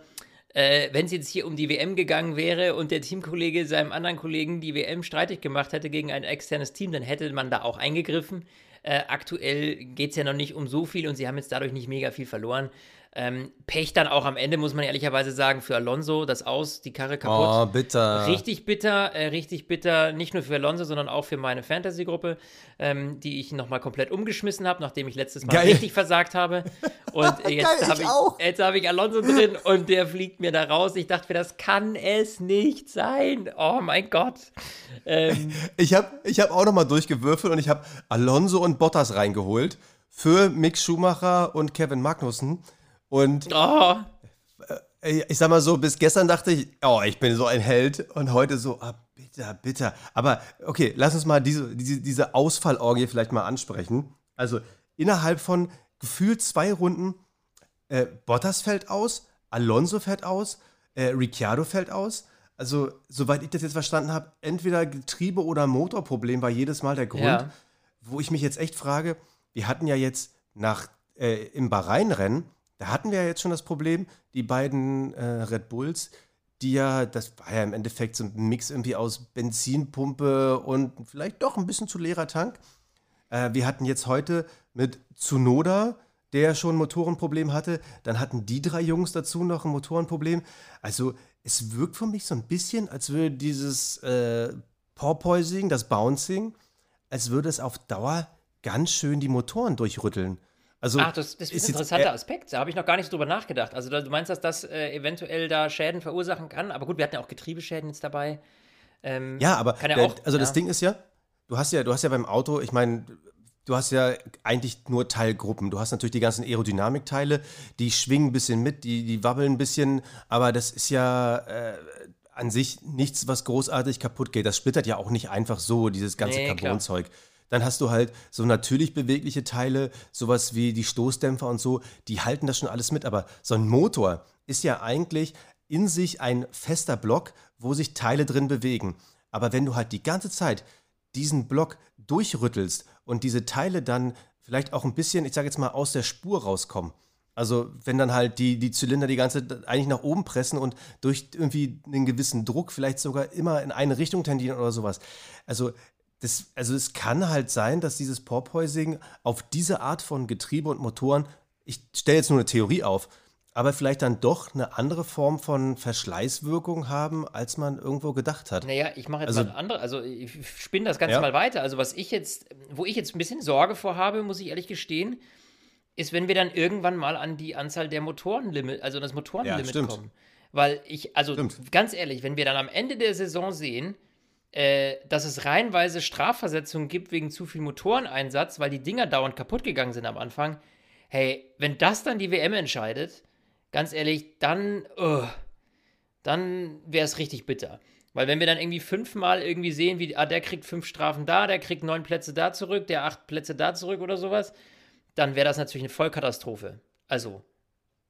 Äh, wenn es jetzt hier um die WM gegangen wäre und der Teamkollege seinem anderen Kollegen die WM streitig gemacht hätte gegen ein externes Team, dann hätte man da auch eingegriffen. Äh, aktuell geht es ja noch nicht um so viel und sie haben jetzt dadurch nicht mega viel verloren. Ähm, Pech dann auch am Ende, muss man ehrlicherweise sagen, für Alonso, das Aus, die Karre kaputt. Oh, bitter. Richtig bitter, äh, richtig bitter, nicht nur für Alonso, sondern auch für meine Fantasy-Gruppe, ähm, die ich nochmal komplett umgeschmissen habe, nachdem ich letztes Mal Geil. richtig versagt habe. Und jetzt habe ich, jetzt hab ich Alonso drin und der fliegt mir da raus. Ich dachte mir, das kann es nicht sein. Oh mein Gott. Ähm, Ich habe ich hab auch nochmal durchgewürfelt und ich habe Alonso und Bottas reingeholt für Mick Schumacher und Kevin Magnussen. Und oh, Ey, Ich sag mal so, bis gestern dachte ich, oh, ich bin so ein Held und heute so, ah, bitter, bitter. Aber okay, lass uns mal diese, diese, diese Ausfallorgie vielleicht mal ansprechen. Also innerhalb von gefühlt zwei Runden, äh, Bottas fällt aus, Alonso fällt aus, äh, Ricciardo fällt aus. Also, soweit ich das jetzt verstanden habe, entweder Getriebe- oder Motorproblem war jedes Mal der Grund, Ja. Wo ich mich jetzt echt frage, wir hatten ja jetzt nach äh, im Bahrain-Rennen, da hatten wir ja jetzt schon das Problem, die beiden äh, Red Bulls, die ja, das war ja im Endeffekt so ein Mix irgendwie aus Benzinpumpe und vielleicht doch ein bisschen zu leerer Tank. Äh, wir hatten jetzt heute mit Tsunoda, der schon ein Motorenproblem hatte. Dann hatten die drei Jungs dazu noch ein Motorenproblem. Also es wirkt für mich so ein bisschen, als würde dieses äh, Porpoising, das Bouncing, als würde es auf Dauer ganz schön die Motoren durchrütteln. Also, ach, das, das ist ein jetzt interessanter eher- Aspekt. Da habe ich noch gar nicht so drüber nachgedacht. Also, du meinst, dass das äh, eventuell da Schäden verursachen kann? Aber gut, wir hatten ja auch Getriebeschäden jetzt dabei. Ähm, Ja, aber ja äh, auch, also das ja. Ding ist ja, du hast ja, du hast ja beim Auto, ich meine, du hast ja eigentlich nur Teilgruppen. Du hast natürlich die ganzen Aerodynamikteile, die schwingen ein bisschen mit, die, die wabbeln ein bisschen, aber das ist ja äh, an sich nichts, was großartig kaputt geht. Das splittert ja auch nicht einfach so, dieses ganze Nee. Carbonzeug. Dann hast du halt so natürlich bewegliche Teile, sowas wie die Stoßdämpfer und so, die halten das schon alles mit. Aber so ein Motor ist ja eigentlich in sich ein fester Block, wo sich Teile drin bewegen. Aber wenn du halt die ganze Zeit diesen Block durchrüttelst und diese Teile dann vielleicht auch ein bisschen, ich sage jetzt mal, aus der Spur rauskommen. Also wenn dann halt die, die Zylinder die ganze Zeit eigentlich nach oben pressen und durch irgendwie einen gewissen Druck vielleicht sogar immer in eine Richtung tendieren oder sowas. Also das, also es kann halt sein, dass dieses Porpoising auf diese Art von Getriebe und Motoren, ich stelle jetzt nur eine Theorie auf, aber vielleicht dann doch eine andere Form von Verschleißwirkung haben, als man irgendwo gedacht hat. Naja, ich mache jetzt Also- mal ein anderes, also ich spinne das Ganze Ja. mal weiter. Also was ich jetzt, wo ich jetzt ein bisschen Sorge vor habe, muss ich ehrlich gestehen, ist, wenn wir dann irgendwann mal an die Anzahl der Motorenlimit, also das Motorenlimit stimmt. kommen. Weil ich, also Stimmt. ganz ehrlich, wenn wir dann am Ende der Saison sehen, äh, dass es reihenweise Strafversetzungen gibt wegen zu viel Motoreneinsatz, weil die Dinger dauernd kaputt gegangen sind am Anfang, hey, wenn das dann die WM entscheidet, ganz ehrlich, dann, uh, dann wäre es richtig bitter. Weil wenn wir dann irgendwie fünfmal irgendwie sehen, wie, ah, der kriegt fünf Strafen da, der kriegt neun Plätze da zurück, der acht Plätze da zurück oder sowas, dann wäre das natürlich eine Vollkatastrophe. Also,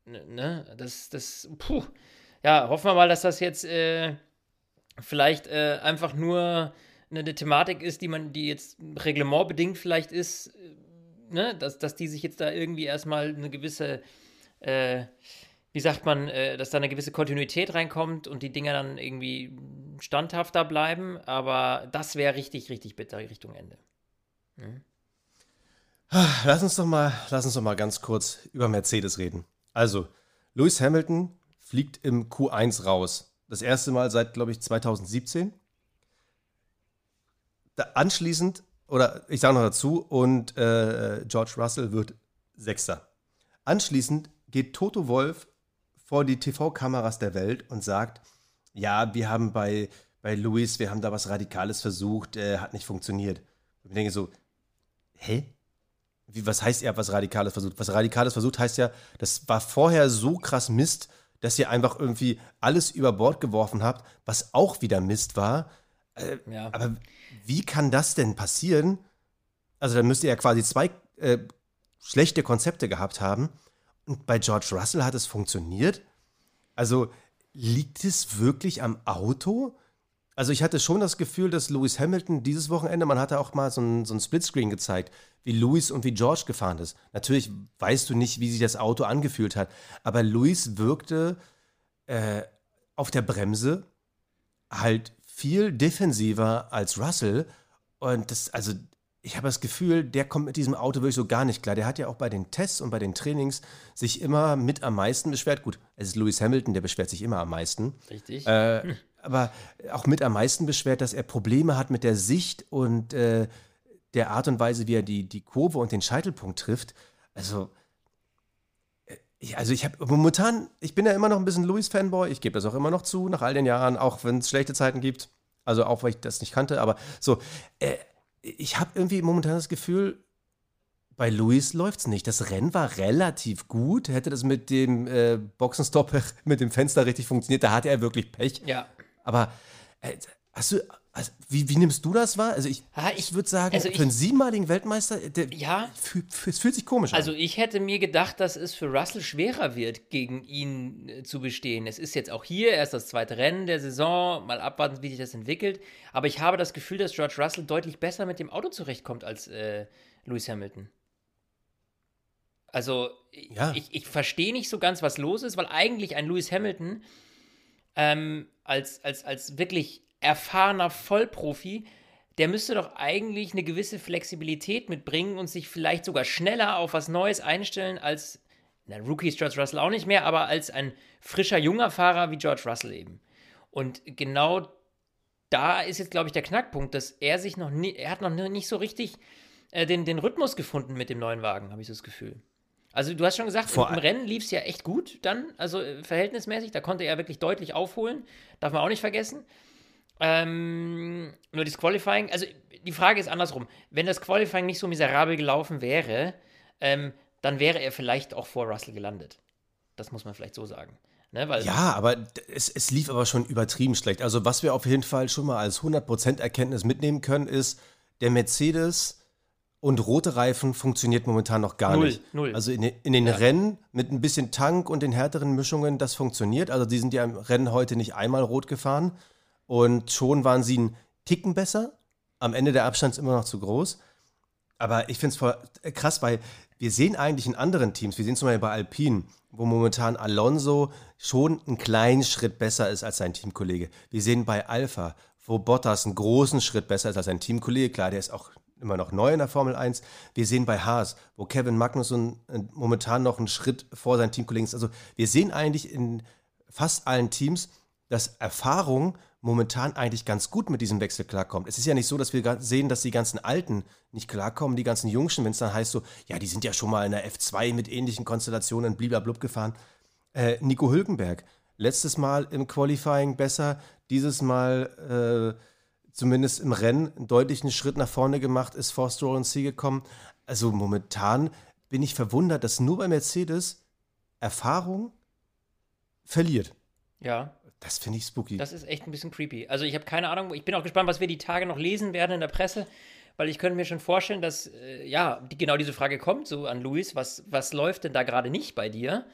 ne, ne, das, das, puh. Ja, hoffen wir mal, dass das jetzt äh, vielleicht äh, einfach nur eine, eine Thematik ist, die man, die jetzt reglementbedingt vielleicht ist, äh, ne, dass, dass die sich jetzt da irgendwie erstmal eine gewisse, äh, wie sagt man, äh, dass da eine gewisse Kontinuität reinkommt und die Dinger dann irgendwie standhafter bleiben. Aber das wäre richtig, richtig bitter Richtung Ende. Mhm. Lass uns doch mal, lass uns doch mal ganz kurz über Mercedes reden. Also, Lewis Hamilton fliegt im Q1 raus. Das erste Mal seit, glaube ich, 2017. Da anschließend, oder ich sage noch dazu, und äh, George Russell wird Sechster. Anschließend geht Toto Wolf vor die TV-Kameras der Welt und sagt, ja, wir haben bei, bei Lewis, wir haben da was Radikales versucht, äh, hat nicht funktioniert. Ich denke so, hä? Wie, was heißt, ihr habt was Radikales versucht? Was Radikales versucht heißt ja, das war vorher so krass Mist, dass ihr einfach irgendwie alles über Bord geworfen habt, was auch wieder Mist war. Äh, ja. Aber wie kann das denn passieren? Also, dann müsst ihr ja quasi zwei äh, schlechte Konzepte gehabt haben. Und bei George Russell hat es funktioniert. Also, liegt es wirklich am Auto? Also ich hatte schon das Gefühl, dass Lewis Hamilton dieses Wochenende, man hatte auch mal so ein, so ein Splitscreen gezeigt, wie Lewis und wie George gefahren ist. Natürlich weißt du nicht, wie sich das Auto angefühlt hat, aber Lewis wirkte äh, auf der Bremse halt viel defensiver als Russell. Und das, also ich habe das Gefühl, der kommt mit diesem Auto wirklich so gar nicht klar. Der hat ja auch bei den Tests und bei den Trainings sich immer mit am meisten beschwert. Gut, es ist Lewis Hamilton, der beschwert sich immer am meisten. Richtig. Äh, aber auch mit am meisten beschwert, dass er Probleme hat mit der Sicht und äh, der Art und Weise, wie er die, die Kurve und den Scheitelpunkt trifft. Also, ich, äh, also ich habe momentan, ich bin ja immer noch ein bisschen Louis-Fanboy, ich gebe das auch immer noch zu, nach all den Jahren, auch wenn es schlechte Zeiten gibt. Also auch, weil ich das nicht kannte, aber so, äh, ich habe irgendwie momentan das Gefühl, bei Luis läuft es nicht. Das Rennen war relativ gut. Hätte das mit dem äh, Boxenstopp, mit dem Fenster richtig funktioniert, da hatte er wirklich Pech. Ja. Aber äh, hast du, also, wie, wie, nimmst du das wahr? Also ich, ah, ich, ich würde sagen, also für einen siebenmaligen Weltmeister, der, ja, es fühlt sich komisch an. Also ich hätte mir gedacht, dass es für Russell schwerer wird, gegen ihn äh, zu bestehen. Es ist jetzt auch hier erst das zweite Rennen der Saison, mal abwarten, wie sich das entwickelt. Aber ich habe das Gefühl, dass George Russell deutlich besser mit dem Auto zurechtkommt als äh, Lewis Hamilton. Also ja. ich, ich verstehe nicht so ganz, was los ist, weil eigentlich ein Lewis Hamilton ähm, als, als, als wirklich erfahrener Vollprofi, der müsste doch eigentlich eine gewisse Flexibilität mitbringen und sich vielleicht sogar schneller auf was Neues einstellen als, na, Rookie ist George Russell auch nicht mehr, aber als ein frischer, junger Fahrer wie George Russell eben. Und genau da ist jetzt, glaube ich, der Knackpunkt, dass er sich noch nie, er hat noch nicht so richtig äh, den, den Rhythmus gefunden mit dem neuen Wagen, habe ich so das Gefühl. Also du hast schon gesagt, Vor im, Rennen lief es ja echt gut dann, also äh, verhältnismäßig. Da konnte er wirklich deutlich aufholen. Darf man auch nicht vergessen. Ähm, nur das Qualifying, also die Frage ist andersrum. Wenn das Qualifying nicht so miserabel gelaufen wäre, ähm, dann wäre er vielleicht auch vor Russell gelandet. Das muss man vielleicht so sagen. Ne, ja, aber es, es lief aber schon übertrieben schlecht. Also was wir auf jeden Fall schon mal als 100% Erkenntnis mitnehmen können, ist, der Mercedes und rote Reifen funktioniert momentan noch gar null, nicht. Null. Also in, in den ja. Rennen mit ein bisschen Tank und den härteren Mischungen, das funktioniert. Also die sind ja im Rennen heute nicht einmal rot gefahren. Und schon waren sie einen Ticken besser. Am Ende der Abstand ist immer noch zu groß. Aber ich finde es voll krass, weil wir sehen eigentlich in anderen Teams, wir sehen zum Beispiel bei Alpine, wo momentan Alonso schon einen kleinen Schritt besser ist als sein Teamkollege. Wir sehen bei Alpha, wo Bottas einen großen Schritt besser ist als sein Teamkollege. Klar, der ist auch immer noch neu in der Formel 1. Wir sehen bei Haas, wo Kevin Magnussen äh, momentan noch einen Schritt vor seinen Teamkollegen ist. Also wir sehen eigentlich in fast allen Teams, dass Erfahrung momentan eigentlich ganz gut mit diesem Wechsel klarkommt. Es ist ja nicht so, dass wir sehen, dass die ganzen Alten nicht klarkommen, die ganzen Jungschen, wenn es dann heißt so, ja, die sind ja schon mal in der F2 mit ähnlichen Konstellationen bliblablub gefahren. Äh, Nico Hülkenberg, letztes Mal im Qualifying besser, dieses Mal äh, zumindest im Rennen einen deutlichen Schritt nach vorne gemacht, ist vor Stroll Ziel gekommen. Also momentan bin ich verwundert, dass nur bei Mercedes Erfahrung verliert. Ja. Das finde ich spooky. Das ist echt ein bisschen creepy. Also ich habe keine Ahnung, ich bin auch gespannt, was wir die Tage noch lesen werden in der Presse, weil ich könnte mir schon vorstellen, dass äh, ja, die, genau diese Frage kommt so an Luis, was, was läuft denn da gerade nicht bei dir?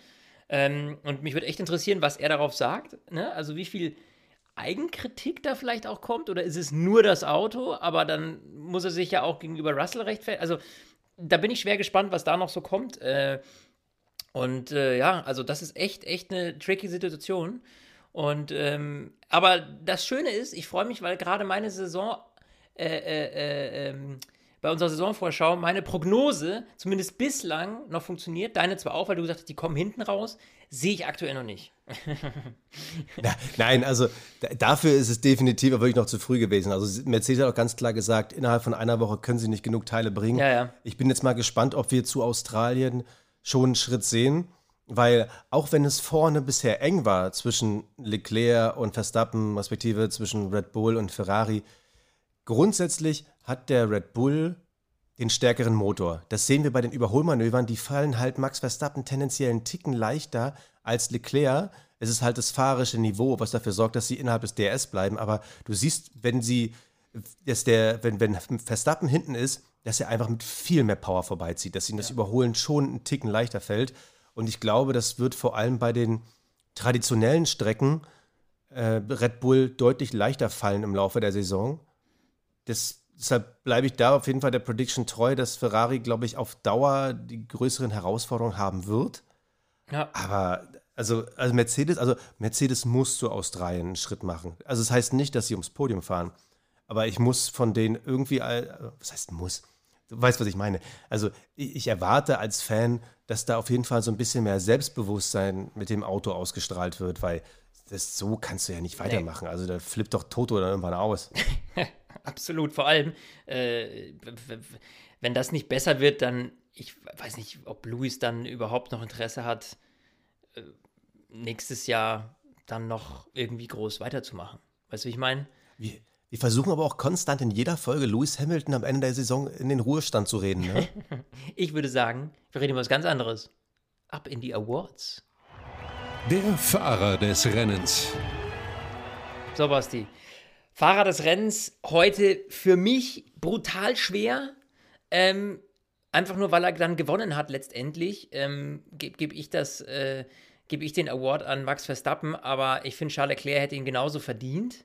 Ähm, und mich würde echt interessieren, was er darauf sagt. Ne? Also wie viel Eigenkritik da vielleicht auch kommt? Oder ist es nur das Auto, aber dann muss er sich ja auch gegenüber Russell rechtfertigen? Also, da bin ich schwer gespannt, was da noch so kommt. Äh, und äh, ja, also das ist echt, echt eine tricky Situation. Und ähm, aber das Schöne ist, ich freue mich, weil gerade meine Saison äh, äh, äh ähm, bei unserer Saisonvorschau meine Prognose zumindest bislang noch funktioniert. Deine zwar auch, weil du gesagt hast, die kommen hinten raus. Sehe ich aktuell noch nicht. Na, nein, also dafür ist es definitiv wirklich noch zu früh gewesen. Also Mercedes hat auch ganz klar gesagt, innerhalb von einer Woche können sie nicht genug Teile bringen. Ja, ja. Ich bin jetzt mal gespannt, ob wir zu Australien schon einen Schritt sehen. Weil auch wenn es vorne bisher eng war zwischen Leclerc und Verstappen, respektive zwischen Red Bull und Ferrari, grundsätzlich hat der Red Bull den stärkeren Motor. Das sehen wir bei den Überholmanövern. Die fallen halt Max Verstappen tendenziell einen Ticken leichter als Leclerc. Es ist halt das fahrische Niveau, was dafür sorgt, dass sie innerhalb des DRS bleiben. Aber du siehst, wenn sie, dass der, wenn, wenn Verstappen hinten ist, dass er einfach mit viel mehr Power vorbeizieht, dass ihm das Überholen schon einen Ticken leichter fällt. Und ich glaube, das wird vor allem bei den traditionellen Strecken äh, Red Bull deutlich leichter fallen im Laufe der Saison. Das, deshalb bleibe ich da auf jeden Fall der Prediction treu, dass Ferrari, glaube ich, auf Dauer die größeren Herausforderungen haben wird. Ja. Aber also, also Mercedes, also Mercedes muss zu Australien einen Schritt machen. Also es das heißt nicht, dass sie ums Podium fahren. Aber ich muss von denen irgendwie, was heißt muss? Du weißt, was ich meine. Also ich, ich erwarte als Fan, dass da auf jeden Fall so ein bisschen mehr Selbstbewusstsein mit dem Auto ausgestrahlt wird, weil das so kannst du ja nicht weitermachen. Nee. Also da flippt doch Toto dann irgendwann aus. Absolut. Vor allem, äh, wenn das nicht besser wird, dann, ich weiß nicht, ob Luis dann überhaupt noch Interesse hat, äh, nächstes Jahr dann noch irgendwie groß weiterzumachen. Weißt du, wie ich meine? Wir, wir versuchen aber auch konstant in jeder Folge Lewis Hamilton am Ende der Saison in den Ruhestand zu reden. Ne? ich würde sagen, wir reden über was ganz anderes. Ab in die Awards. Der Fahrer des Rennens. So, Basti. Fahrer des Rennens heute für mich brutal schwer. Ähm, einfach nur, weil er dann gewonnen hat letztendlich, ähm, gebe geb ich das, äh, gebe ich den Award an Max Verstappen, aber ich finde, Charles Leclerc hätte ihn genauso verdient.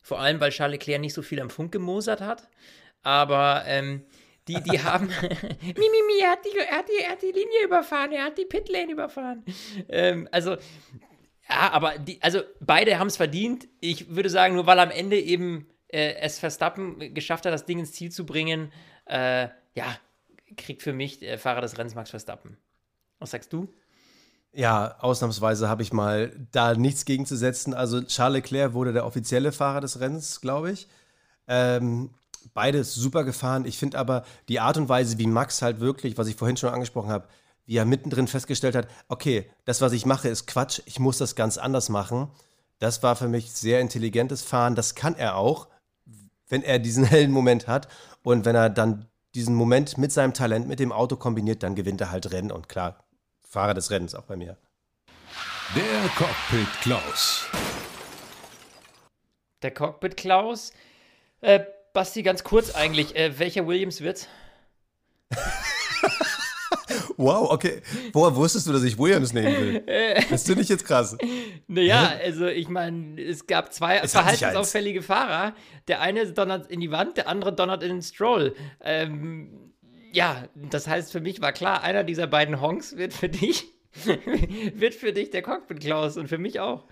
Vor allem, weil Charles Leclerc nicht so viel am Funk gemosert hat. Aber ähm, die, die haben. Mimimi, er hat, die, er, hat die, er hat die Linie überfahren, er hat die Pitlane überfahren. Ähm, also, ja, aber die, also beide haben es verdient. Ich würde sagen, nur weil am Ende eben äh, es Verstappen geschafft hat, das Ding ins Ziel zu bringen, äh, ja, kriegt für mich der Fahrer des Rennens Max Verstappen. Was sagst du? Ja, ausnahmsweise habe ich mal da nichts gegenzusetzen. Also Charles Leclerc wurde der offizielle Fahrer des Rennens, glaube ich. Ähm, beides super gefahren. Ich finde aber die Art und Weise, wie Max halt wirklich, was ich vorhin schon angesprochen habe, wie er mittendrin festgestellt hat, okay, das, was ich mache, ist Quatsch, ich muss das ganz anders machen. Das war für mich sehr intelligentes Fahren. Das kann er auch, wenn er diesen hellen Moment hat. Und wenn er dann diesen Moment mit seinem Talent, mit dem Auto kombiniert, dann gewinnt er halt Rennen. Und klar, Fahrer des Rennens auch bei mir. Der Cockpit Klaus. Der Cockpit Klaus. Äh, Basti, ganz kurz eigentlich, äh, welcher Williams wird's? Wow, okay. Woher wusstest du, dass ich Williams nehmen will? Das finde ich jetzt krass. Naja, also ich meine, es gab zwei es verhaltensauffällige Fahrer. Der eine donnert in die Wand, der andere donnert in den Stroll. Ähm, ja, das heißt, für mich war klar, einer dieser beiden Honks wird für dich, wird für dich der Cockpit Klaus und für mich auch.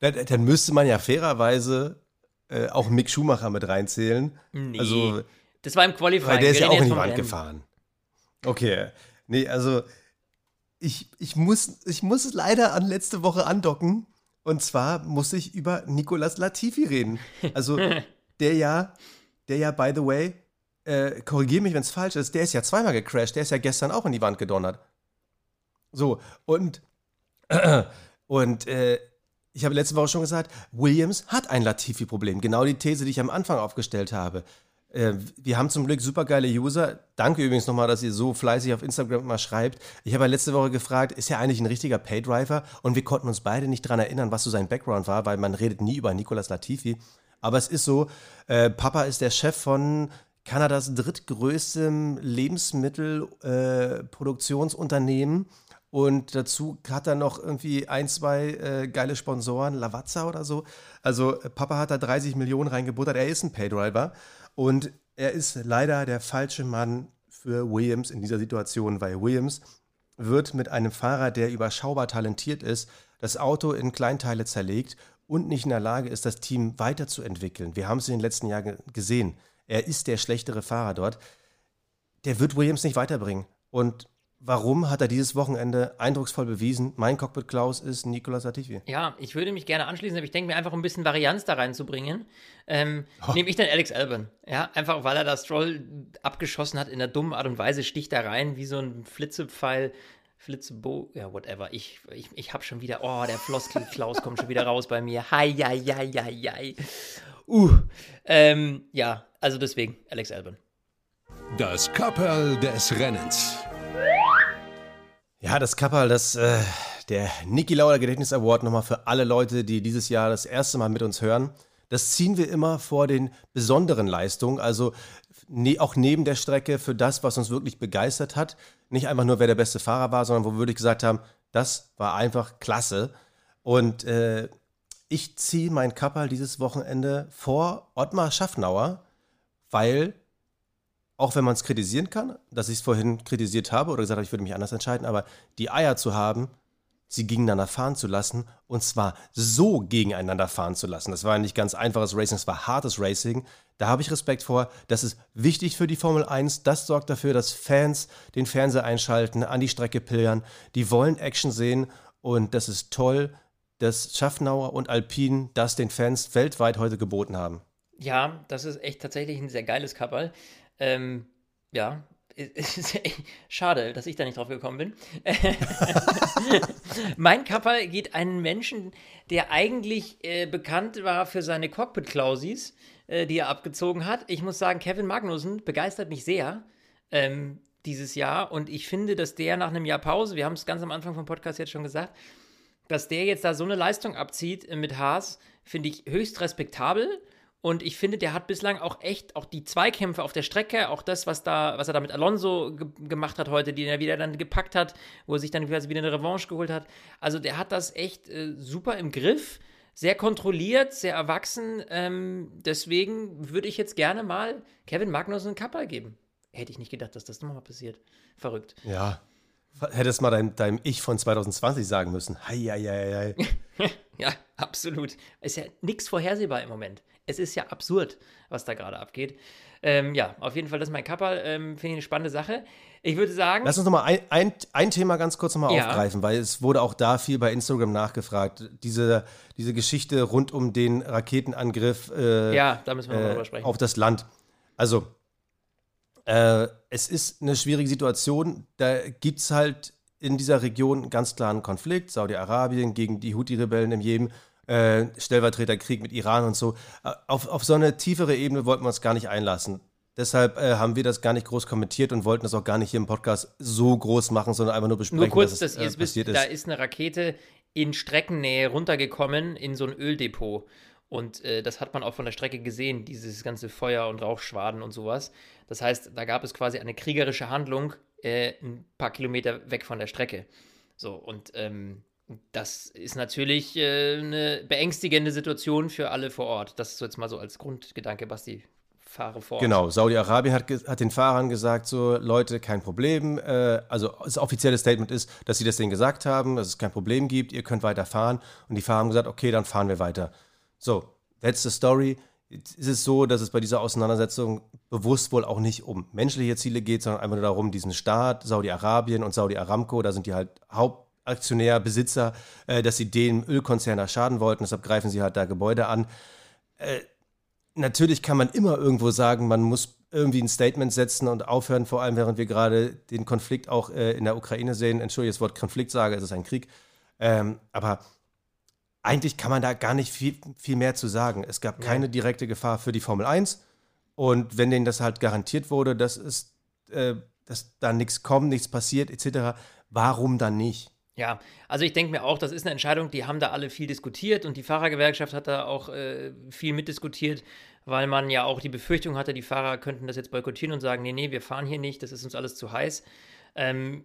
Dann, dann müsste man ja fairerweise äh, auch Mick Schumacher mit reinzählen. Nee, also, das war im Qualifying. Weil der ist ja auch in die Wand gefahren. Okay. Nee, also ich, ich, muss, ich muss leider an letzte Woche andocken. Und zwar muss ich über Nicolas Latifi reden. Also der ja, der ja, by the way, äh, korrigiere mich, wenn es falsch ist, der ist ja zweimal gecrashed, der ist ja gestern auch in die Wand gedonnert. So, und, äh, und äh, ich habe letzte Woche schon gesagt, Williams hat ein Latifi-Problem. Genau die These, die ich am Anfang aufgestellt habe. Äh, wir haben zum Glück supergeile User. Danke übrigens nochmal, dass ihr so fleißig auf Instagram mal schreibt. Ich habe ja letzte Woche gefragt, ist er eigentlich ein richtiger Paydriver? Und wir konnten uns beide nicht daran erinnern, was so sein Background war, weil man redet nie über Nicolas Latifi. Aber es ist so, äh, Papa ist der Chef von Kanadas drittgrößtem Lebensmittelproduktionsunternehmen. Äh, und dazu hat er noch irgendwie ein, zwei äh, geile Sponsoren, Lavazza oder so. Also Papa hat da 30 Millionen reingebuttert. Er ist ein Paydriver und er ist leider der falsche Mann für Williams in dieser Situation, weil Williams wird mit einem Fahrer, der überschaubar talentiert ist, das Auto in Kleinteile zerlegt und nicht in der Lage ist, das Team weiterzuentwickeln. Wir haben es in den letzten Jahren gesehen. Er ist der schlechtere Fahrer dort. Der wird Williams nicht weiterbringen. Und warum hat er dieses Wochenende eindrucksvoll bewiesen, mein Cockpit Klaus ist Nicolas Latifi? Ja, ich würde mich gerne anschließen, aber ich denke mir einfach, um ein bisschen Varianz da reinzubringen, ähm, oh. nehme ich dann Alex Albon. Ja, einfach weil er das Stroll abgeschossen hat in einer dummen Art und Weise, sticht da rein wie so ein Flitzepfeil. Flitzebo, ja, whatever. Ich, ich, ich habe schon wieder, oh, der Floskel Klaus kommt schon wieder raus bei mir. Hi, hi, hi, hi, hi. Uh, ähm, ja, also deswegen, Alex Albon. Das Kapperl des Rennens. Ja, das Kapperl, das, äh, der Niki Lauder Gedächtnis Award nochmal für alle Leute, die dieses Jahr das erste Mal mit uns hören. Das ziehen wir immer vor den besonderen Leistungen, also ne, auch neben der Strecke für das, was uns wirklich begeistert hat. Nicht einfach nur, wer der beste Fahrer war, sondern wo wir wirklich gesagt haben, das war einfach klasse. Und äh, ich ziehe mein Kapperl dieses Wochenende vor Ottmar Schaffnauer, weil auch wenn man es kritisieren kann, dass ich es vorhin kritisiert habe oder gesagt habe, ich würde mich anders entscheiden, aber die Eier zu haben, sie gegeneinander fahren zu lassen und zwar so gegeneinander fahren zu lassen. Das war nicht ganz einfaches Racing, es war hartes Racing. Da habe ich Respekt vor. Das ist wichtig für die Formel 1. Das sorgt dafür, dass Fans den Fernseher einschalten, an die Strecke pilgern. Die wollen Action sehen und das ist toll, dass Schaffnauer und Alpine das den Fans weltweit heute geboten haben. Ja, das ist echt tatsächlich ein sehr geiles Couple. Ähm, ja, schade, dass ich da nicht drauf gekommen bin. mein Kappa geht einen Menschen, der eigentlich äh, bekannt war für seine Cockpit-Klausis, äh, die er abgezogen hat. Ich muss sagen, Kevin Magnussen begeistert mich sehr ähm, dieses Jahr und ich finde, dass der nach einem Jahr Pause, wir haben es ganz am Anfang vom Podcast jetzt schon gesagt, dass der jetzt da so eine Leistung abzieht äh, mit Haas, finde ich höchst respektabel. Und ich finde, der hat bislang auch echt, auch die Zweikämpfe auf der Strecke, auch das, was da, was er da mit Alonso ge gemacht hat heute, den er wieder dann gepackt hat, wo er sich dann quasi wieder eine Revanche geholt hat. Also der hat das echt äh, super im Griff, sehr kontrolliert, sehr erwachsen. Ähm, deswegen würde ich jetzt gerne mal Kevin Magnussen einen Kappa geben. Hätte ich nicht gedacht, dass das nochmal passiert. Verrückt. Ja. Hättest mal deinem, deinem Ich von 2020 sagen müssen. Hei, hei, hei, hei. ja, absolut. Ist ja nichts vorhersehbar im Moment es ist ja absurd, was da gerade abgeht. Ähm, ja, auf jeden Fall, das ist mein Kappa. Ähm, Finde ich eine spannende Sache. Ich würde sagen. Lass uns nochmal ein, ein, ein Thema ganz kurz nochmal ja. aufgreifen, weil es wurde auch da viel bei Instagram nachgefragt. Diese, diese Geschichte rund um den Raketenangriff äh, ja, da müssen wir äh, drüber sprechen. auf das Land. Also, äh, es ist eine schwierige Situation. Da gibt es halt in dieser Region einen ganz klaren Konflikt. Saudi-Arabien gegen die Houthi-Rebellen im Jemen äh, Stellvertreterkrieg mit Iran und so. Äh, auf, auf so eine tiefere Ebene wollten wir uns gar nicht einlassen. Deshalb äh, haben wir das gar nicht groß kommentiert und wollten das auch gar nicht hier im Podcast so groß machen, sondern einfach nur besprechen, nur kurz, dass, es, äh, passiert ist. Da ist eine Rakete in Streckennähe runtergekommen in so ein Öldepot. Und äh, das hat man auch von der Strecke gesehen, dieses ganze Feuer und Rauchschwaden und sowas. Das heißt, da gab es quasi eine kriegerische Handlung äh, ein paar Kilometer weg von der Strecke. So, und ähm, das ist natürlich äh, eine beängstigende Situation für alle vor Ort. Das ist jetzt mal so als Grundgedanke, Basti. Fahre vor Ort. Genau, Saudi-Arabien hat, hat den Fahrern gesagt, so Leute, kein Problem. Äh, also das offizielle Statement ist, dass sie das denen gesagt haben, dass es kein Problem gibt, ihr könnt weiter fahren. Und die Fahrer haben gesagt, okay, dann fahren wir weiter. So, that's the story. Jetzt ist es so, dass es bei dieser Auseinandersetzung bewusst wohl auch nicht um menschliche Ziele geht, sondern einfach nur darum, diesen Staat, Saudi-Arabien und Saudi Aramco, da sind die halt Haupt Aktionär, Besitzer, äh, dass sie den Ölkonzern schaden wollten. Deshalb greifen sie halt da Gebäude an. Äh, natürlich kann man immer irgendwo sagen, man muss irgendwie ein Statement setzen und aufhören, vor allem während wir gerade den Konflikt auch äh, in der Ukraine sehen. Entschuldige, das Wort Konflikt sage, es ist ein Krieg. Ähm, aber eigentlich kann man da gar nicht viel, viel mehr zu sagen. Es gab keine direkte Gefahr für die Formel 1. Und wenn denen das halt garantiert wurde, dass, es, äh, dass da nichts kommt, nichts passiert, etc., warum dann nicht? Ja, also ich denke mir auch, das ist eine Entscheidung, die haben da alle viel diskutiert und die Fahrergewerkschaft hat da auch äh, viel mitdiskutiert, weil man ja auch die Befürchtung hatte, die Fahrer könnten das jetzt boykottieren und sagen, nee, nee, wir fahren hier nicht, das ist uns alles zu heiß. Ähm,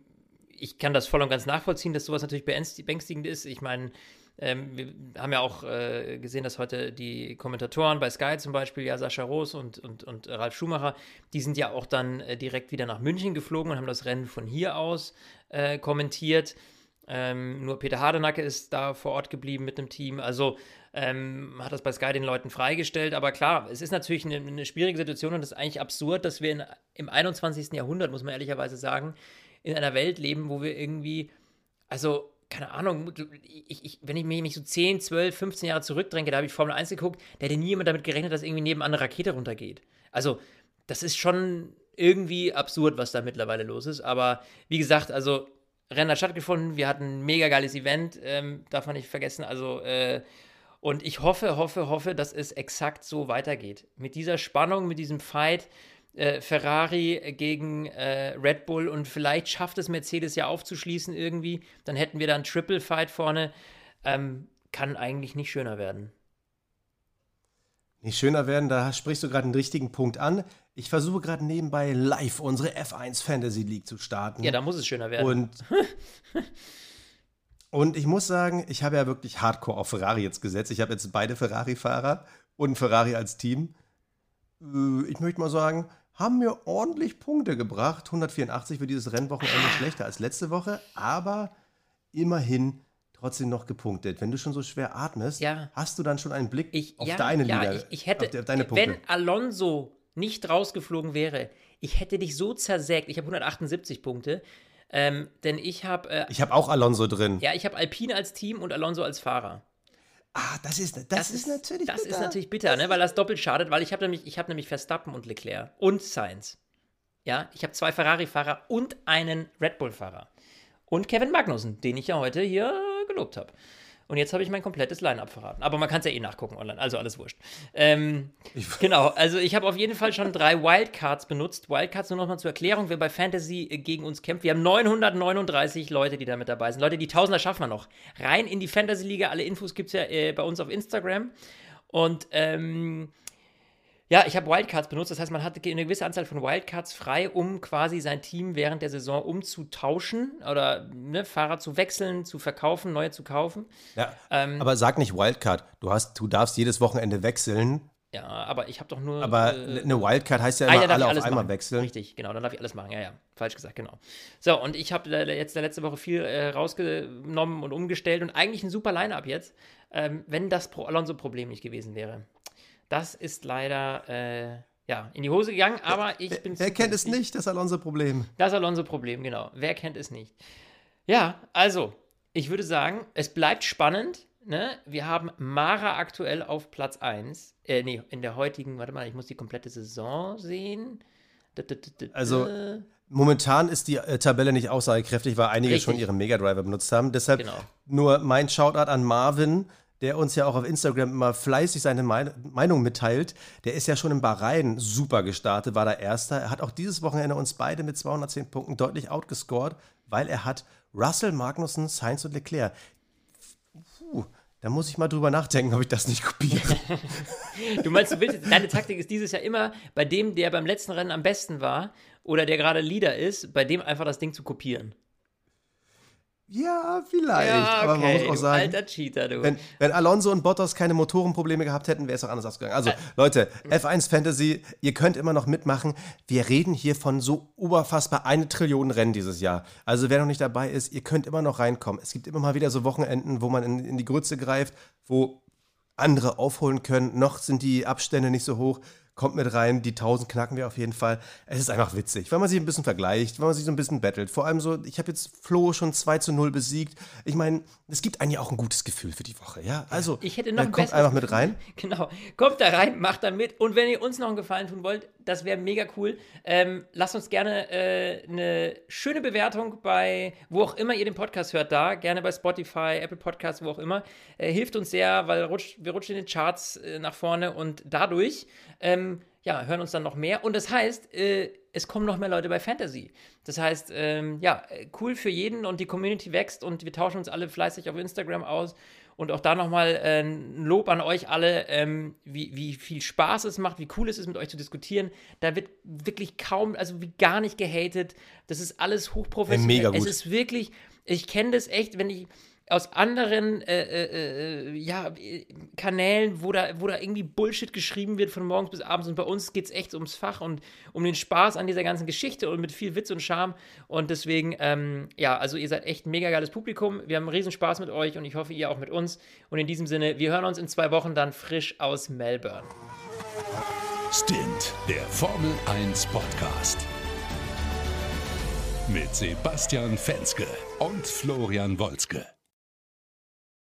ich kann das voll und ganz nachvollziehen, dass sowas natürlich beängstigend ist. Ich meine, ähm, wir haben ja auch äh, gesehen, dass heute die Kommentatoren bei Sky zum Beispiel, ja, Sascha Roos und, und, und Ralf Schumacher, die sind ja auch dann äh, direkt wieder nach München geflogen und haben das Rennen von hier aus äh, kommentiert. Ähm, nur Peter Hardenacke ist da vor Ort geblieben mit dem Team. Also ähm, hat das bei Sky den Leuten freigestellt. Aber klar, es ist natürlich eine, eine schwierige Situation und es ist eigentlich absurd, dass wir in, im 21. Jahrhundert, muss man ehrlicherweise sagen, in einer Welt leben, wo wir irgendwie, also keine Ahnung, ich, ich, wenn ich mich so 10, 12, 15 Jahre zurückdränge, da habe ich Formel 1 geguckt, da hätte nie jemand damit gerechnet, dass irgendwie nebenan eine Rakete runtergeht. Also, das ist schon irgendwie absurd, was da mittlerweile los ist. Aber wie gesagt, also Rennen hat stattgefunden, wir hatten ein mega geiles Event, ähm, darf man nicht vergessen. Also, äh, und ich hoffe, hoffe, hoffe, dass es exakt so weitergeht. Mit dieser Spannung, mit diesem Fight, äh, Ferrari gegen äh, Red Bull und vielleicht schafft es Mercedes ja aufzuschließen irgendwie. Dann hätten wir dann Triple Fight vorne. Ähm, kann eigentlich nicht schöner werden. Nicht schöner werden, da sprichst du gerade einen richtigen Punkt an. Ich versuche gerade nebenbei live unsere F1 Fantasy League zu starten. Ja, da muss es schöner werden. Und, und ich muss sagen, ich habe ja wirklich hardcore auf Ferrari jetzt gesetzt. Ich habe jetzt beide Ferrari-Fahrer und Ferrari als Team. Äh, ich möchte mal sagen, haben mir ordentlich Punkte gebracht. 184 für dieses Rennwochenende schlechter als letzte Woche, aber immerhin trotzdem noch gepunktet. Wenn du schon so schwer atmest, ja. hast du dann schon einen Blick ich, auf ja, deine ja, Liga. Ich, ich hätte, auf, deine Punkte. wenn Alonso nicht rausgeflogen wäre, ich hätte dich so zersägt. Ich habe 178 Punkte. Ähm, denn ich habe. Äh, ich habe auch Alonso drin. Ja, ich habe Alpine als Team und Alonso als Fahrer. Ah, das ist, das, das ist, ist, natürlich das bitter. ist natürlich bitter, ne? weil das doppelt schadet, weil ich habe nämlich, ich hab nämlich Verstappen und Leclerc und Sainz. Ja, ich habe zwei Ferrari-Fahrer und einen Red Bull-Fahrer. Und Kevin Magnussen, den ich ja heute hier gelobt habe. Und jetzt habe ich mein komplettes Line-Up verraten. Aber man kann es ja eh nachgucken online, also alles wurscht. Ähm, genau, also ich habe auf jeden Fall schon drei Wildcards benutzt. Wildcards nur nochmal zur Erklärung, wer bei Fantasy gegen uns kämpft. Wir haben 939 Leute, die da mit dabei sind. Leute, die Tausender schaffen wir noch. Rein in die Fantasy-Liga, alle Infos gibt es ja äh, bei uns auf Instagram. Und ähm, ja, ich habe Wildcards benutzt. Das heißt, man hatte eine gewisse Anzahl von Wildcards frei, um quasi sein Team während der Saison umzutauschen oder ne, Fahrer zu wechseln, zu verkaufen, neue zu kaufen. Ja, ähm, aber sag nicht Wildcard. Du, hast, du darfst jedes Wochenende wechseln. Ja, aber ich habe doch nur. Aber äh, eine Wildcard heißt ja immer ah, alle auf einmal machen. wechseln. Richtig, genau, dann darf ich alles machen. Ja, ja, falsch gesagt, genau. So, und ich habe jetzt der letzte Woche viel äh, rausgenommen und umgestellt und eigentlich ein super Line-Up jetzt, ähm, wenn das Pro Alonso-Problem nicht gewesen wäre. Das ist leider äh, ja, in die Hose gegangen, aber ich bin. Wer kennt es nicht, das Alonso-Problem? Das Alonso-Problem, genau. Wer kennt es nicht? Ja, also, ich würde sagen, es bleibt spannend. Ne? Wir haben Mara aktuell auf Platz 1. Äh, nee, in der heutigen, warte mal, ich muss die komplette Saison sehen. Also, momentan ist die äh, Tabelle nicht aussagekräftig, weil einige Richtig. schon ihren Mega Driver benutzt haben. Deshalb genau. nur mein Shoutout an Marvin der uns ja auch auf Instagram immer fleißig seine Meinung mitteilt, der ist ja schon in Bahrain super gestartet, war der Erster. Er hat auch dieses Wochenende uns beide mit 210 Punkten deutlich outgescored, weil er hat Russell, Magnussen, Sainz und Leclerc. Puh, da muss ich mal drüber nachdenken, ob ich das nicht kopiere. du meinst, du willst, deine Taktik ist dieses Jahr immer bei dem, der beim letzten Rennen am besten war oder der gerade Leader ist, bei dem einfach das Ding zu kopieren. Ja, vielleicht. Ja, okay. Aber man muss auch sagen, alter Cheater, du. Wenn, wenn Alonso und Bottas keine Motorenprobleme gehabt hätten, wäre es auch anders ausgegangen. Also, Leute, F1 Fantasy, ihr könnt immer noch mitmachen. Wir reden hier von so oberfassbar eine Trillion Rennen dieses Jahr. Also, wer noch nicht dabei ist, ihr könnt immer noch reinkommen. Es gibt immer mal wieder so Wochenenden, wo man in, in die Grütze greift, wo andere aufholen können. Noch sind die Abstände nicht so hoch kommt mit rein, die 1000 knacken wir auf jeden Fall. Es ist einfach witzig, wenn man sich ein bisschen vergleicht, wenn man sich so ein bisschen battelt. Vor allem so, ich habe jetzt Flo schon 2 zu 0 besiegt. Ich meine, es gibt eigentlich auch ein gutes Gefühl für die Woche, ja? Also, ich hätte noch äh, kommt einfach mit rein. Genau, kommt da rein, macht da mit. Und wenn ihr uns noch einen Gefallen tun wollt, das wäre mega cool. Ähm, lasst uns gerne äh, eine schöne Bewertung bei, wo auch immer ihr den Podcast hört, da. Gerne bei Spotify, Apple Podcasts, wo auch immer. Äh, hilft uns sehr, weil rutsch, wir rutschen in den Charts äh, nach vorne und dadurch ähm, ja, hören uns dann noch mehr. Und das heißt, äh, es kommen noch mehr Leute bei Fantasy. Das heißt, ähm, ja, cool für jeden und die Community wächst und wir tauschen uns alle fleißig auf Instagram aus. Und auch da nochmal äh, ein Lob an euch alle, ähm, wie, wie viel Spaß es macht, wie cool es ist, mit euch zu diskutieren. Da wird wirklich kaum, also wie gar nicht gehatet. Das ist alles hochprofessionell. Mega gut. Es ist wirklich, ich kenne das echt, wenn ich aus anderen äh, äh, äh, ja, Kanälen, wo da, wo da irgendwie Bullshit geschrieben wird von morgens bis abends. Und bei uns geht es echt ums Fach und um den Spaß an dieser ganzen Geschichte und mit viel Witz und Charme. Und deswegen, ähm, ja, also ihr seid echt ein mega geiles Publikum. Wir haben riesen Spaß mit euch und ich hoffe, ihr auch mit uns. Und in diesem Sinne, wir hören uns in zwei Wochen dann frisch aus Melbourne. Stint, der Formel 1 Podcast. Mit Sebastian Fenske und Florian Wolzke.